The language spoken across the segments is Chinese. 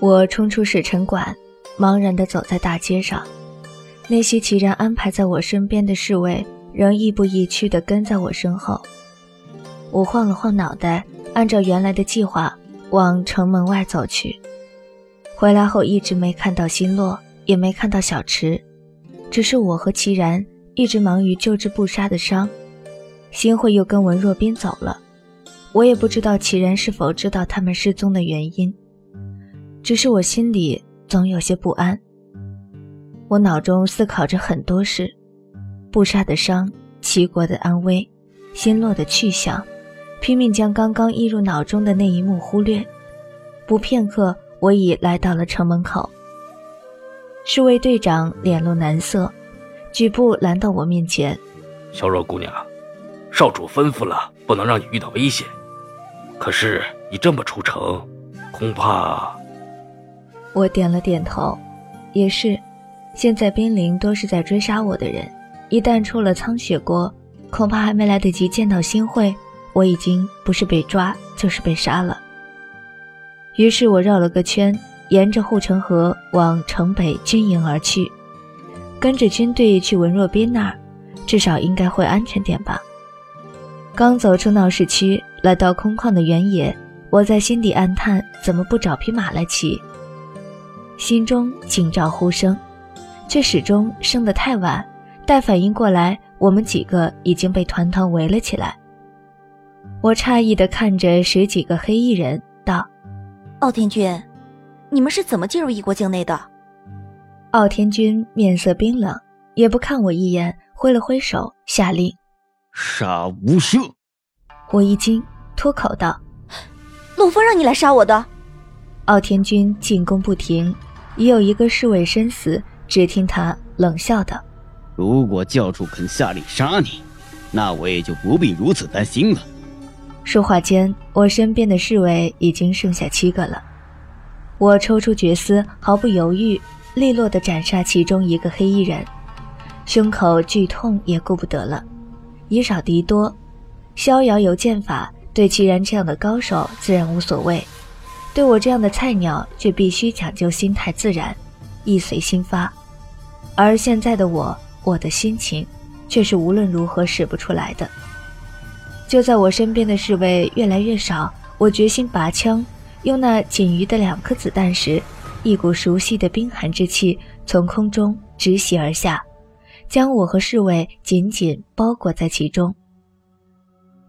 我冲出使臣馆，茫然地走在大街上，那些齐然安排在我身边的侍卫仍亦步亦趋地跟在我身后。我晃了晃脑袋，按照原来的计划往城门外走去。回来后一直没看到星落，也没看到小池，只是我和齐然一直忙于救治布莎的伤。新慧又跟文若冰走了，我也不知道齐然是否知道他们失踪的原因。只是我心里总有些不安。我脑中思考着很多事：布莎的伤、齐国的安危、新落的去向，拼命将刚刚映入脑中的那一幕忽略。不片刻，我已来到了城门口。侍卫队长脸露难色，举步拦到我面前：“小若姑娘，少主吩咐了，不能让你遇到危险。可是你这么出城，恐怕……”我点了点头，也是。现在兵临都是在追杀我的人，一旦出了苍雪国，恐怕还没来得及见到新会，我已经不是被抓就是被杀了。于是我绕了个圈，沿着护城河往城北军营而去，跟着军队去文若冰那儿，至少应该会安全点吧。刚走出闹市区，来到空旷的原野，我在心底暗叹：怎么不找匹马来骑？心中警兆呼声，却始终升得太晚。待反应过来，我们几个已经被团团围了起来。我诧异地看着十几个黑衣人，道：“傲天君，你们是怎么进入异国境内的？”傲天君面色冰冷，也不看我一眼，挥了挥手，下令：“杀无赦！”我一惊，脱口道：“陆枫让你来杀我的？”傲天君进攻不停。已有一个侍卫身死，只听他冷笑道：“如果教主肯下令杀你，那我也就不必如此担心了。”说话间，我身边的侍卫已经剩下七个了。我抽出绝丝，毫不犹豫，利落地斩杀其中一个黑衣人，胸口剧痛也顾不得了，以少敌多，逍遥游剑法，对齐然这样的高手自然无所谓。对我这样的菜鸟，却必须讲究心态自然，意随心发。而现在的我，我的心情，却是无论如何使不出来的。就在我身边的侍卫越来越少，我决心拔枪，用那仅余的两颗子弹时，一股熟悉的冰寒之气从空中直袭而下，将我和侍卫紧紧包裹在其中。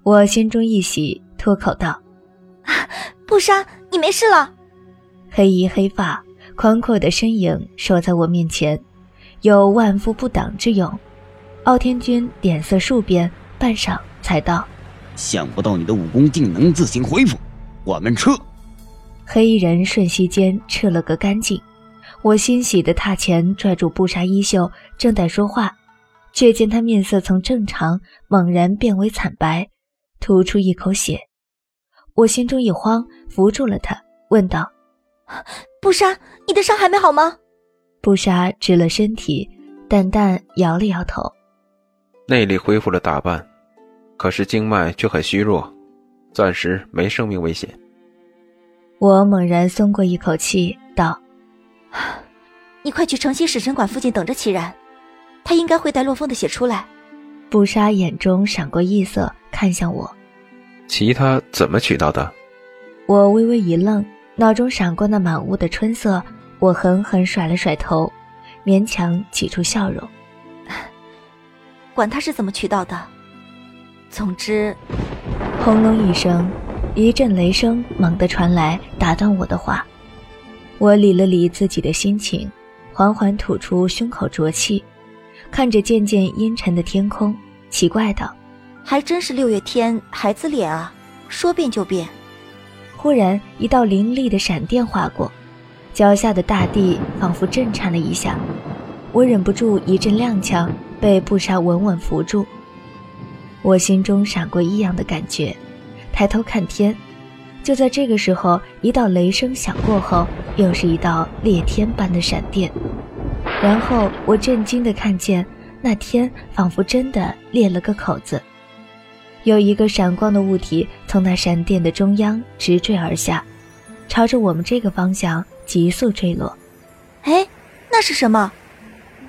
我心中一喜，脱口道：“不杀。”你没事了，黑衣黑发，宽阔的身影守在我面前，有万夫不挡之勇。傲天君脸色数变，半晌才道：“想不到你的武功竟能自行恢复，我们撤。”黑衣人瞬息间撤了个干净。我欣喜的踏前拽住布纱衣袖，正待说话，却见他面色从正常猛然变为惨白，吐出一口血。我心中一慌，扶住了他，问道：“布莎，你的伤还没好吗？”布莎直了身体，淡淡摇了摇头：“内力恢复了大半，可是经脉却很虚弱，暂时没生命危险。”我猛然松过一口气，道：“你快去城西使臣馆附近等着齐然，他应该会带洛风的血出来。”布莎眼中闪过异色，看向我。其他怎么取到的？我微微一愣，脑中闪过那满屋的春色，我狠狠甩了甩头，勉强挤出笑容。管他是怎么取到的，总之，轰隆一声，一阵雷声猛地传来，打断我的话。我理了理自己的心情，缓缓吐出胸口浊气，看着渐渐阴沉的天空，奇怪道。还真是六月天孩子脸啊，说变就变。忽然一道凌厉的闪电划过，脚下的大地仿佛震颤了一下，我忍不住一阵踉跄，被布莎稳稳扶住。我心中闪过异样的感觉，抬头看天，就在这个时候，一道雷声响过后，又是一道裂天般的闪电，然后我震惊地看见那天仿佛真的裂了个口子。有一个闪光的物体从那闪电的中央直坠而下，朝着我们这个方向急速坠落。哎，那是什么？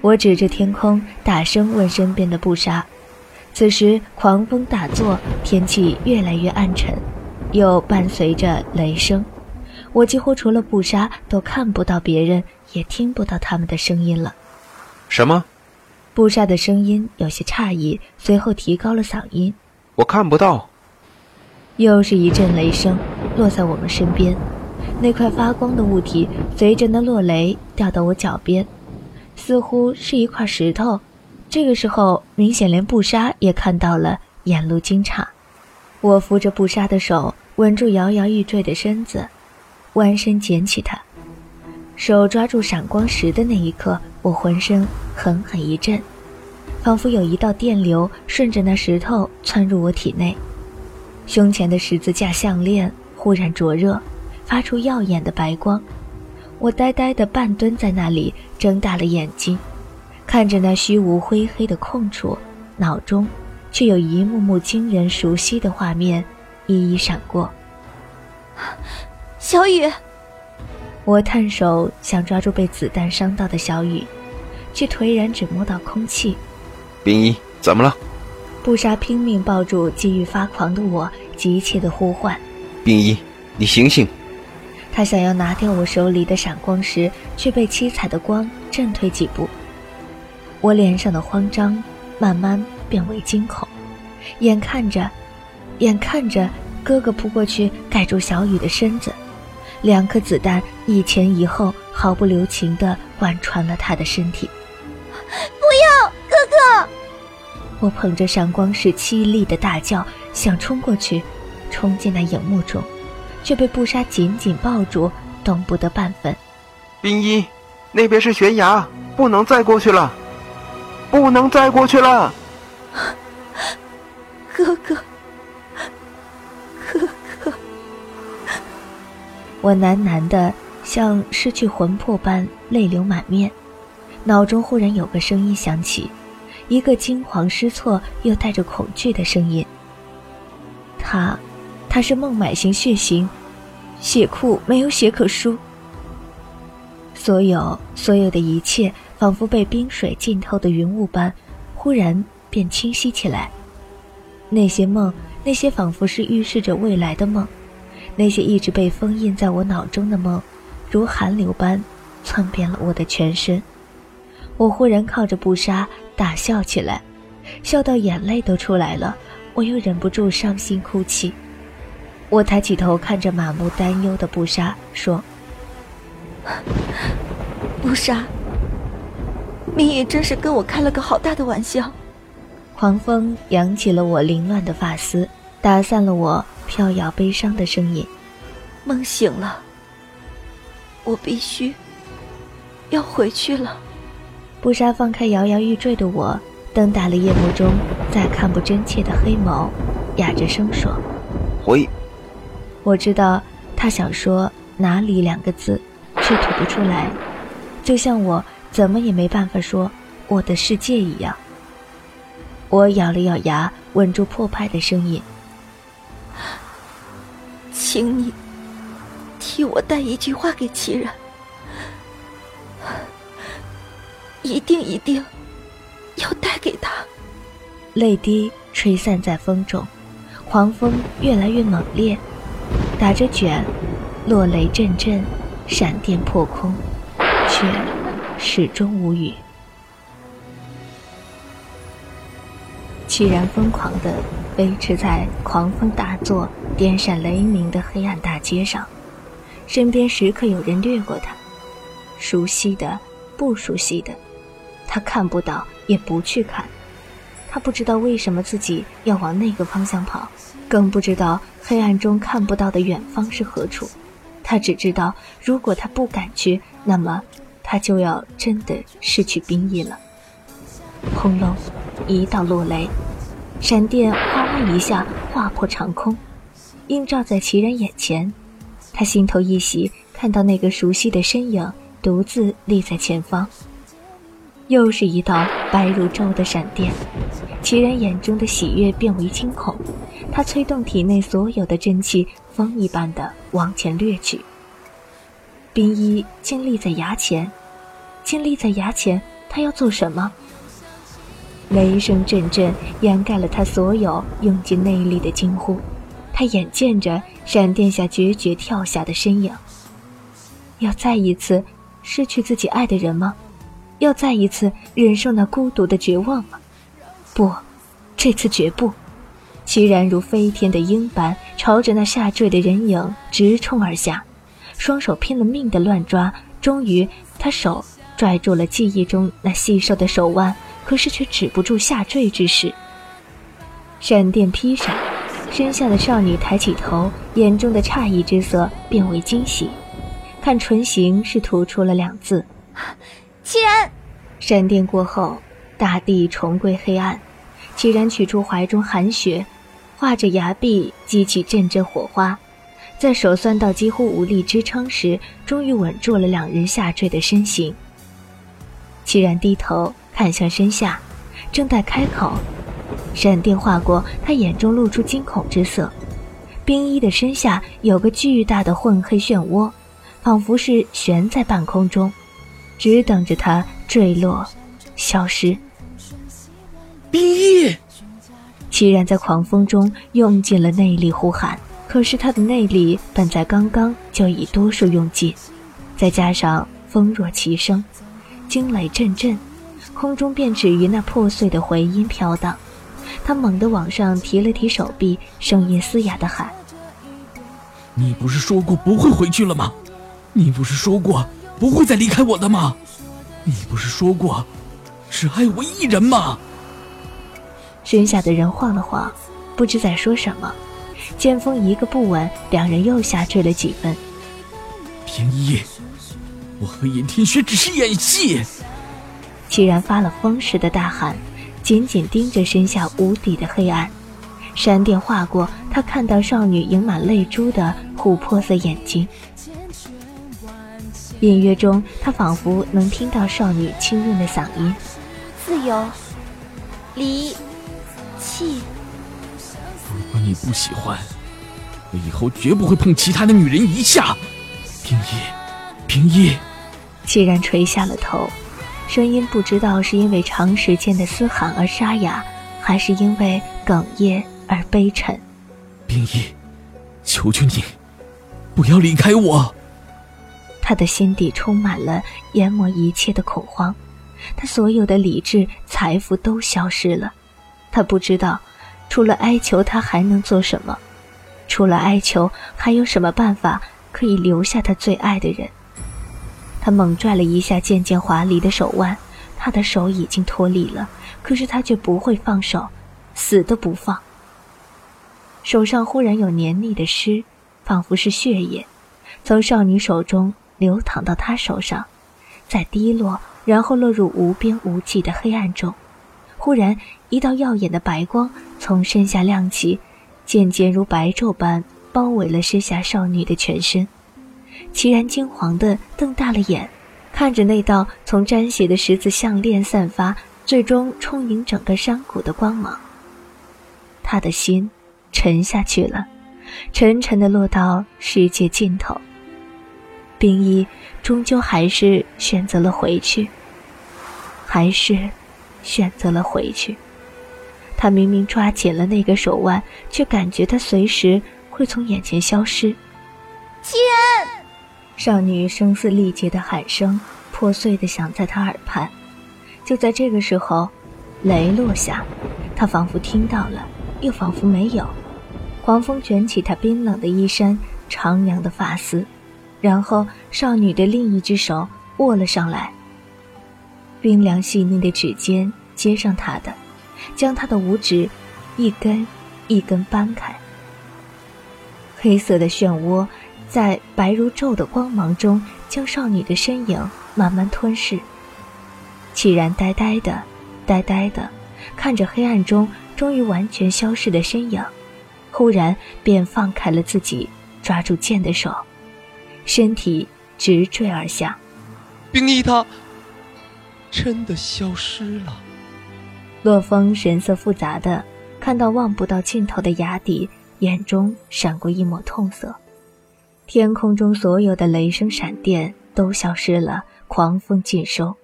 我指着天空，大声问身边的布莎。此时狂风大作，天气越来越暗沉，又伴随着雷声。我几乎除了布莎都看不到别人，也听不到他们的声音了。什么？布莎的声音有些诧异，随后提高了嗓音：“我看不到。”又是一阵雷声落在我们身边，那块发光的物体随着那落雷掉到我脚边，似乎是一块石头。这个时候，明显连布莎也看到了，眼露惊诧。我扶着布莎的手，稳住摇摇欲坠的身子，弯身捡起它。手抓住闪光石的那一刻，我浑身狠狠一震，仿佛有一道电流顺着那石头窜入我体内。胸前的十字架项链忽然灼热，发出耀眼的白光。我呆呆地半蹲在那里，睁大了眼睛。看着那虚无灰黑的空处，脑中却有一幕幕惊人熟悉的画面一一闪过。小雨，我探手想抓住被子弹伤到的小雨，却颓然只摸到空气。冰一，怎么了？布莎拼命抱住急于发狂的我，急切的呼唤：“冰一，你醒醒！”他想要拿掉我手里的闪光石，却被七彩的光震退几步。我脸上的慌张慢慢变为惊恐，眼看着，眼看着哥哥扑过去盖住小雨的身子，两颗子弹一前一后，毫不留情地贯穿了他的身体。不！我捧着闪光石凄厉的大叫，想冲过去，冲进那影幕中，却被布莎紧紧抱住，动不得半分。冰一，那边是悬崖，不能再过去了。不能再过去了，哥哥，哥哥！我喃喃的，像失去魂魄般泪流满面。脑中忽然有个声音响起，一个惊慌失措又带着恐惧的声音。他，他是孟买型血型，血库没有血可输。所有，所有的一切。仿佛被冰水浸透的云雾般，忽然变清晰起来。那些梦，那些仿佛是预示着未来的梦，那些一直被封印在我脑中的梦，如寒流般窜遍了我的全身。我忽然靠着布莎大笑起来，笑到眼泪都出来了。我又忍不住伤心哭泣。我抬起头看着满目担忧的布莎，说：“布莎。”命运真是跟我开了个好大的玩笑。狂风扬起了我凌乱的发丝，打散了我飘摇悲伤的声音。梦醒了，我必须要回去了。布莎放开摇摇欲坠的我，瞪大了夜幕中再看不真切的黑眸，哑着声说：“回。”我知道他想说哪里两个字，却吐不出来，就像我。怎么也没办法说我的世界一样。我咬了咬牙，稳住破败的声音：“请你替我带一句话给齐然，一定一定要带给他。”泪滴吹散在风中，狂风越来越猛烈，打着卷，落雷阵阵，闪电破空，却。始终无语。齐然疯狂地飞驰在狂风大作、电闪雷鸣的黑暗大街上，身边时刻有人掠过他，熟悉的、不熟悉的，他看不到，也不去看。他不知道为什么自己要往那个方向跑，更不知道黑暗中看不到的远方是何处。他只知道，如果他不敢去，那么……他就要真的失去兵役了。轰隆，一道落雷，闪电哗啦一下划破长空，映照在齐然眼前。他心头一喜，看到那个熟悉的身影独自立在前方。又是一道白如昼的闪电，齐然眼中的喜悦变为惊恐。他催动体内所有的真气，风一般的往前掠去。冰衣竟立在崖前，竟立在崖前，他要做什么？雷声阵阵，掩盖了他所有用尽内力的惊呼。他眼见着闪电下决绝跳下的身影，要再一次失去自己爱的人吗？要再一次忍受那孤独的绝望吗？不，这次绝不。齐然如飞天的鹰般朝着那下坠的人影直冲而下，双手拼了命的乱抓，终于他手拽住了记忆中那细瘦的手腕，可是却止不住下坠之势。闪电劈闪，身下的少女抬起头，眼中的诧异之色变为惊喜，看唇形是吐出了两字。齐然，闪电过后，大地重归黑暗。齐然取出怀中寒雪，画着崖壁，激起阵阵火花。在手酸到几乎无力支撑时，终于稳住了两人下坠的身形。齐然低头看向身下，正待开口，闪电划过，他眼中露出惊恐之色。冰衣的身下有个巨大的混黑漩涡，仿佛是悬在半空中。只等着它坠落，消失。冰翼，齐然在狂风中用尽了内力呼喊，可是他的内力本在刚刚就已多数用尽，再加上风若其声，惊雷阵阵，空中便止于那破碎的回音飘荡。他猛地往上提了提手臂，声音嘶哑的喊：“你不是说过不会回去了吗？你不是说过？”不会再离开我的吗？你不是说过，只爱我一人吗？身下的人晃了晃，不知在说什么。剑锋一个不稳，两人又下坠了几分。平一，我和尹天雪只是演戏。齐然发了疯似的大喊，紧紧盯着身下无底的黑暗。闪电划过，他看到少女盈满泪珠的琥珀色眼睛。隐约中，他仿佛能听到少女清润的嗓音：“自由，离，弃。如果你不喜欢，我以后绝不会碰其他的女人一下。”平一，平一，既然垂下了头，声音不知道是因为长时间的嘶喊而沙哑，还是因为哽咽而悲沉。冰一，求求你，不要离开我。他的心底充满了淹没一切的恐慌，他所有的理智、财富都消失了。他不知道，除了哀求，他还能做什么？除了哀求，还有什么办法可以留下他最爱的人？他猛拽了一下渐渐滑离的手腕，他的手已经脱离了，可是他却不会放手，死都不放。手上忽然有黏腻的湿，仿佛是血液，从少女手中。流淌到他手上，再滴落，然后落入无边无际的黑暗中。忽然，一道耀眼的白光从身下亮起，渐渐如白昼般包围了身下少女的全身。齐然惊惶地瞪大了眼，看着那道从沾血的十字项链散发，最终充盈整个山谷的光芒。他的心沉下去了，沉沉地落到世界尽头。冰衣终究还是选择了回去，还是选择了回去。他明明抓紧了那个手腕，却感觉他随时会从眼前消失。齐然，少女声嘶力竭的喊声破碎的响在他耳畔。就在这个时候，雷落下，他仿佛听到了，又仿佛没有。狂风卷起他冰冷的衣衫，长扬的发丝。然后，少女的另一只手握了上来，冰凉细腻的指尖接上他的，将他的五指一根一根掰开。黑色的漩涡在白如昼的光芒中，将少女的身影慢慢吞噬。齐然呆呆的、呆呆的看着黑暗中终于完全消失的身影，忽然便放开了自己抓住剑的手。身体直坠而下，冰衣他真的消失了。洛风神色复杂的看到望不到尽头的崖底，眼中闪过一抹痛色。天空中所有的雷声闪电都消失了，狂风尽收。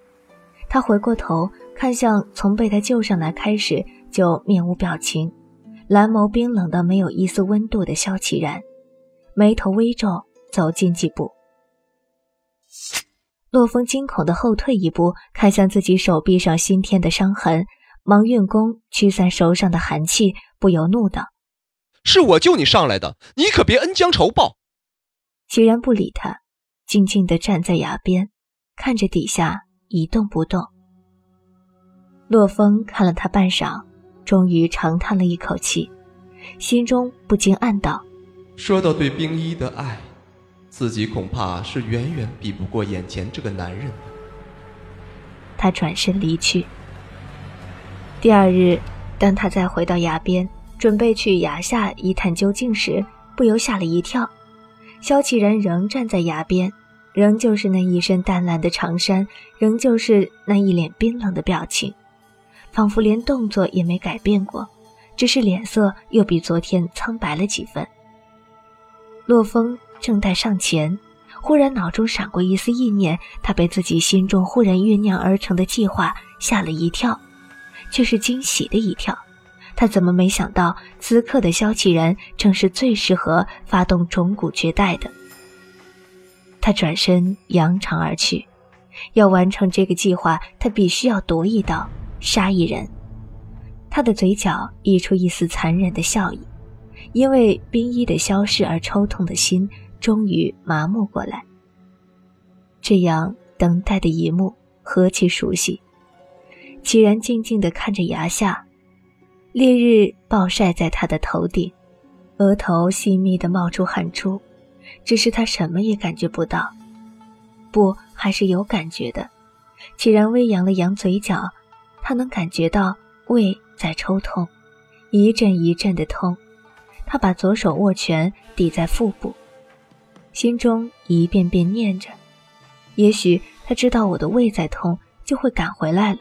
他回过头看向从被他救上来开始就面无表情、蓝眸冰冷的没有一丝温度的萧启然，眉头微皱，走近几步。洛风惊恐的后退一步，看向自己手臂上新添的伤痕，忙运功驱散手上的寒气，不由怒道：“是我救你上来的，你可别恩将仇报。”齐然不理他，静静地站在崖边，看着底下一动不动。洛风看了他半晌，终于长叹了一口气，心中不禁暗道：“说到对冰衣的爱。”自己恐怕是远远比不过眼前这个男人。他转身离去。第二日，当他再回到崖边，准备去崖下一探究竟时，不由吓了一跳。萧启然仍站在崖边，仍旧是那一身淡蓝的长衫，仍旧是那一脸冰冷的表情，仿佛连动作也没改变过，只是脸色又比昨天苍白了几分。洛风。正待上前，忽然脑中闪过一丝意念，他被自己心中忽然酝酿而成的计划吓了一跳，却是惊喜的一跳。他怎么没想到，此刻的萧启然正是最适合发动种骨绝代的？他转身扬长而去，要完成这个计划，他必须要夺一刀，杀一人。他的嘴角溢出一丝残忍的笑意，因为冰衣的消逝而抽痛的心。终于麻木过来。这样等待的一幕何其熟悉！齐然静静地看着崖下，烈日暴晒在他的头顶，额头细密地冒出汗珠，只是他什么也感觉不到。不，还是有感觉的。齐然微扬了扬嘴角，他能感觉到胃在抽痛，一阵一阵的痛。他把左手握拳抵在腹部。心中一遍遍念着，也许他知道我的胃在痛，就会赶回来了，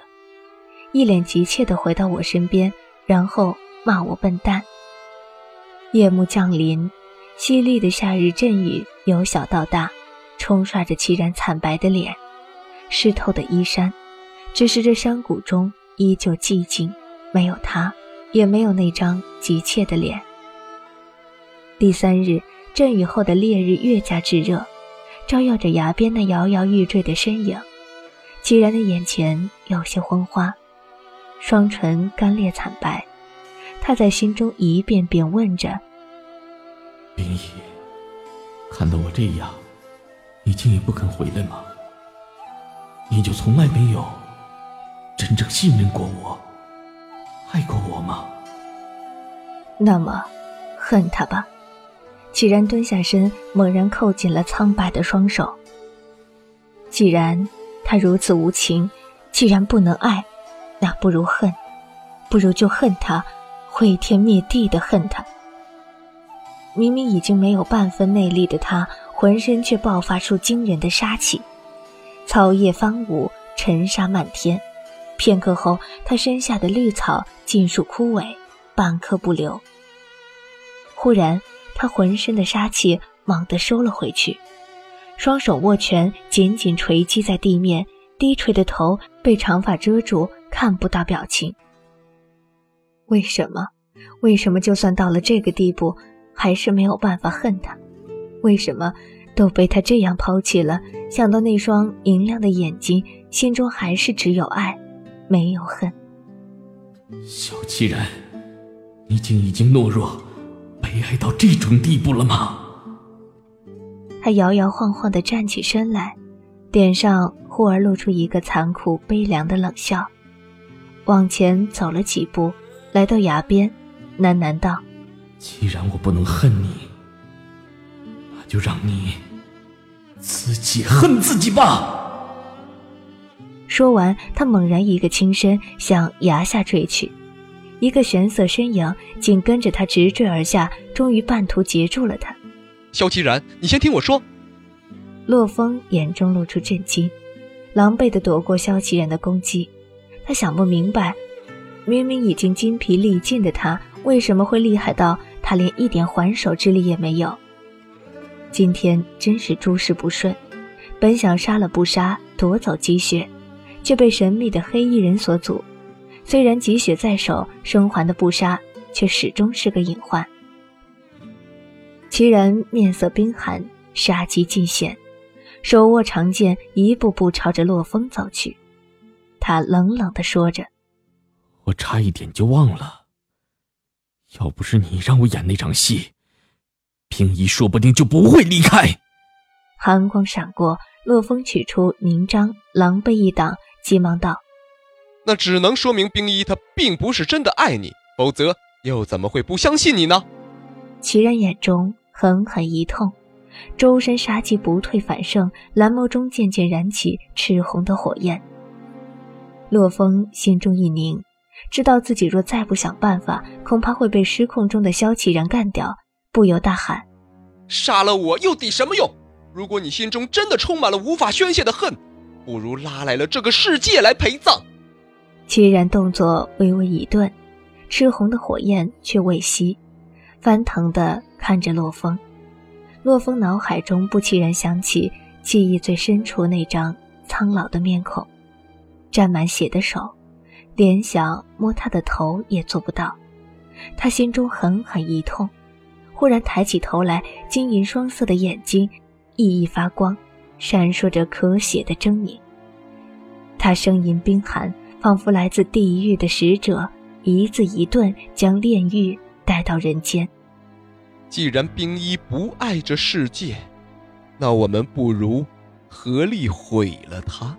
一脸急切地回到我身边，然后骂我笨蛋。夜幕降临，淅沥的夏日阵雨由小到大，冲刷着凄然惨白的脸，湿透的衣衫，只是这山谷中依旧寂静，没有他，也没有那张急切的脸。第三日。阵雨后的烈日越加炙热，照耀着崖边那摇摇欲坠的身影。齐然的眼前有些昏花，双唇干裂惨白。他在心中一遍遍问着：“冰衣，看到我这样，你竟也不肯回来吗？你就从来没有真正信任过我，爱过我吗？那么，恨他吧。”既然蹲下身，猛然扣紧了苍白的双手。既然他如此无情，既然不能爱，那不如恨，不如就恨他，毁天灭地的恨他。明明已经没有半分内力的他，浑身却爆发出惊人的杀气，草叶翻舞，尘沙漫天。片刻后，他身下的绿草尽数枯萎，半颗不留。忽然。他浑身的杀气猛地收了回去，双手握拳，紧紧锤击在地面，低垂的头被长发遮住，看不到表情。为什么？为什么就算到了这个地步，还是没有办法恨他？为什么都被他这样抛弃了？想到那双银亮的眼睛，心中还是只有爱，没有恨。小七然，你竟已经懦弱。悲哀到这种地步了吗？他摇摇晃晃地站起身来，脸上忽而露出一个残酷悲凉的冷笑，往前走了几步，来到崖边，喃喃道：“既然我不能恨你，那就让你自己恨自己吧。”说完，他猛然一个轻身，向崖下坠去。一个玄色身影紧跟着他直坠而下，终于半途截住了他。萧齐然，你先听我说。洛风眼中露出震惊，狼狈地躲过萧齐然的攻击。他想不明白，明明已经筋疲力尽的他，为什么会厉害到他连一点还手之力也没有？今天真是诸事不顺，本想杀了不杀，夺走积雪，却被神秘的黑衣人所阻。虽然积雪在手，生还的不杀却始终是个隐患。其人面色冰寒，杀机尽显，手握长剑，一步步朝着洛风走去。他冷冷地说着：“我差一点就忘了，要不是你让我演那场戏，冰姨说不定就不会离开。”寒光闪过，洛风取出凝章，狼狈一挡，急忙道。那只能说明冰衣他并不是真的爱你，否则又怎么会不相信你呢？齐然眼中狠狠一痛，周身杀气不退反盛，蓝眸中渐渐燃起赤红的火焰。洛风心中一凝，知道自己若再不想办法，恐怕会被失控中的萧齐然干掉，不由大喊：“杀了我又抵什么用？如果你心中真的充满了无法宣泄的恨，不如拉来了这个世界来陪葬。”齐然动作微微一顿，赤红的火焰却未熄，翻腾的看着洛风。洛风脑海中不期然想起记忆最深处那张苍老的面孔，沾满血的手，连想摸他的头也做不到。他心中狠狠一痛，忽然抬起头来，金银双色的眼睛熠熠发光，闪烁着可血的狰狞。他声音冰寒。仿佛来自地狱的使者，一字一顿将炼狱带到人间。既然冰衣不爱这世界，那我们不如合力毁了他。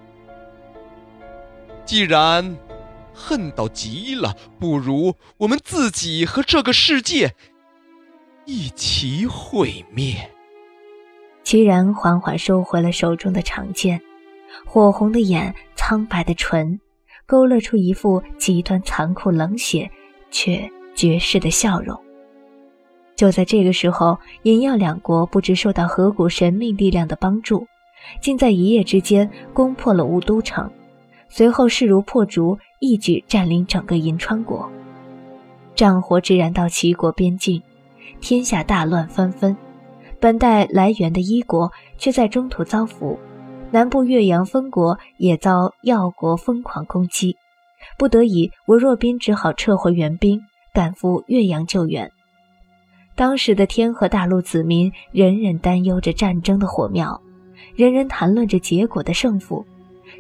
既然恨到极了，不如我们自己和这个世界一起毁灭。齐然缓缓收回了手中的长剑，火红的眼，苍白的唇。勾勒出一副极端残酷、冷血却绝世的笑容。就在这个时候，银耀两国不知受到何股神秘力量的帮助，竟在一夜之间攻破了雾都城，随后势如破竹，一举占领整个银川国。战火直燃到齐国边境，天下大乱纷纷。本待来援的一国，却在中途遭俘。南部岳阳封国也遭药国疯狂攻击，不得已，文若斌只好撤回援兵，赶赴岳阳救援。当时的天河大陆子民，人人担忧着战争的火苗，人人谈论着结果的胜负，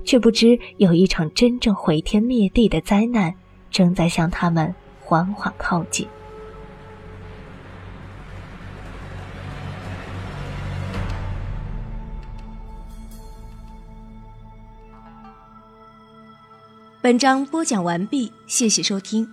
却不知有一场真正毁天灭地的灾难正在向他们缓缓靠近。本章播讲完毕，谢谢收听。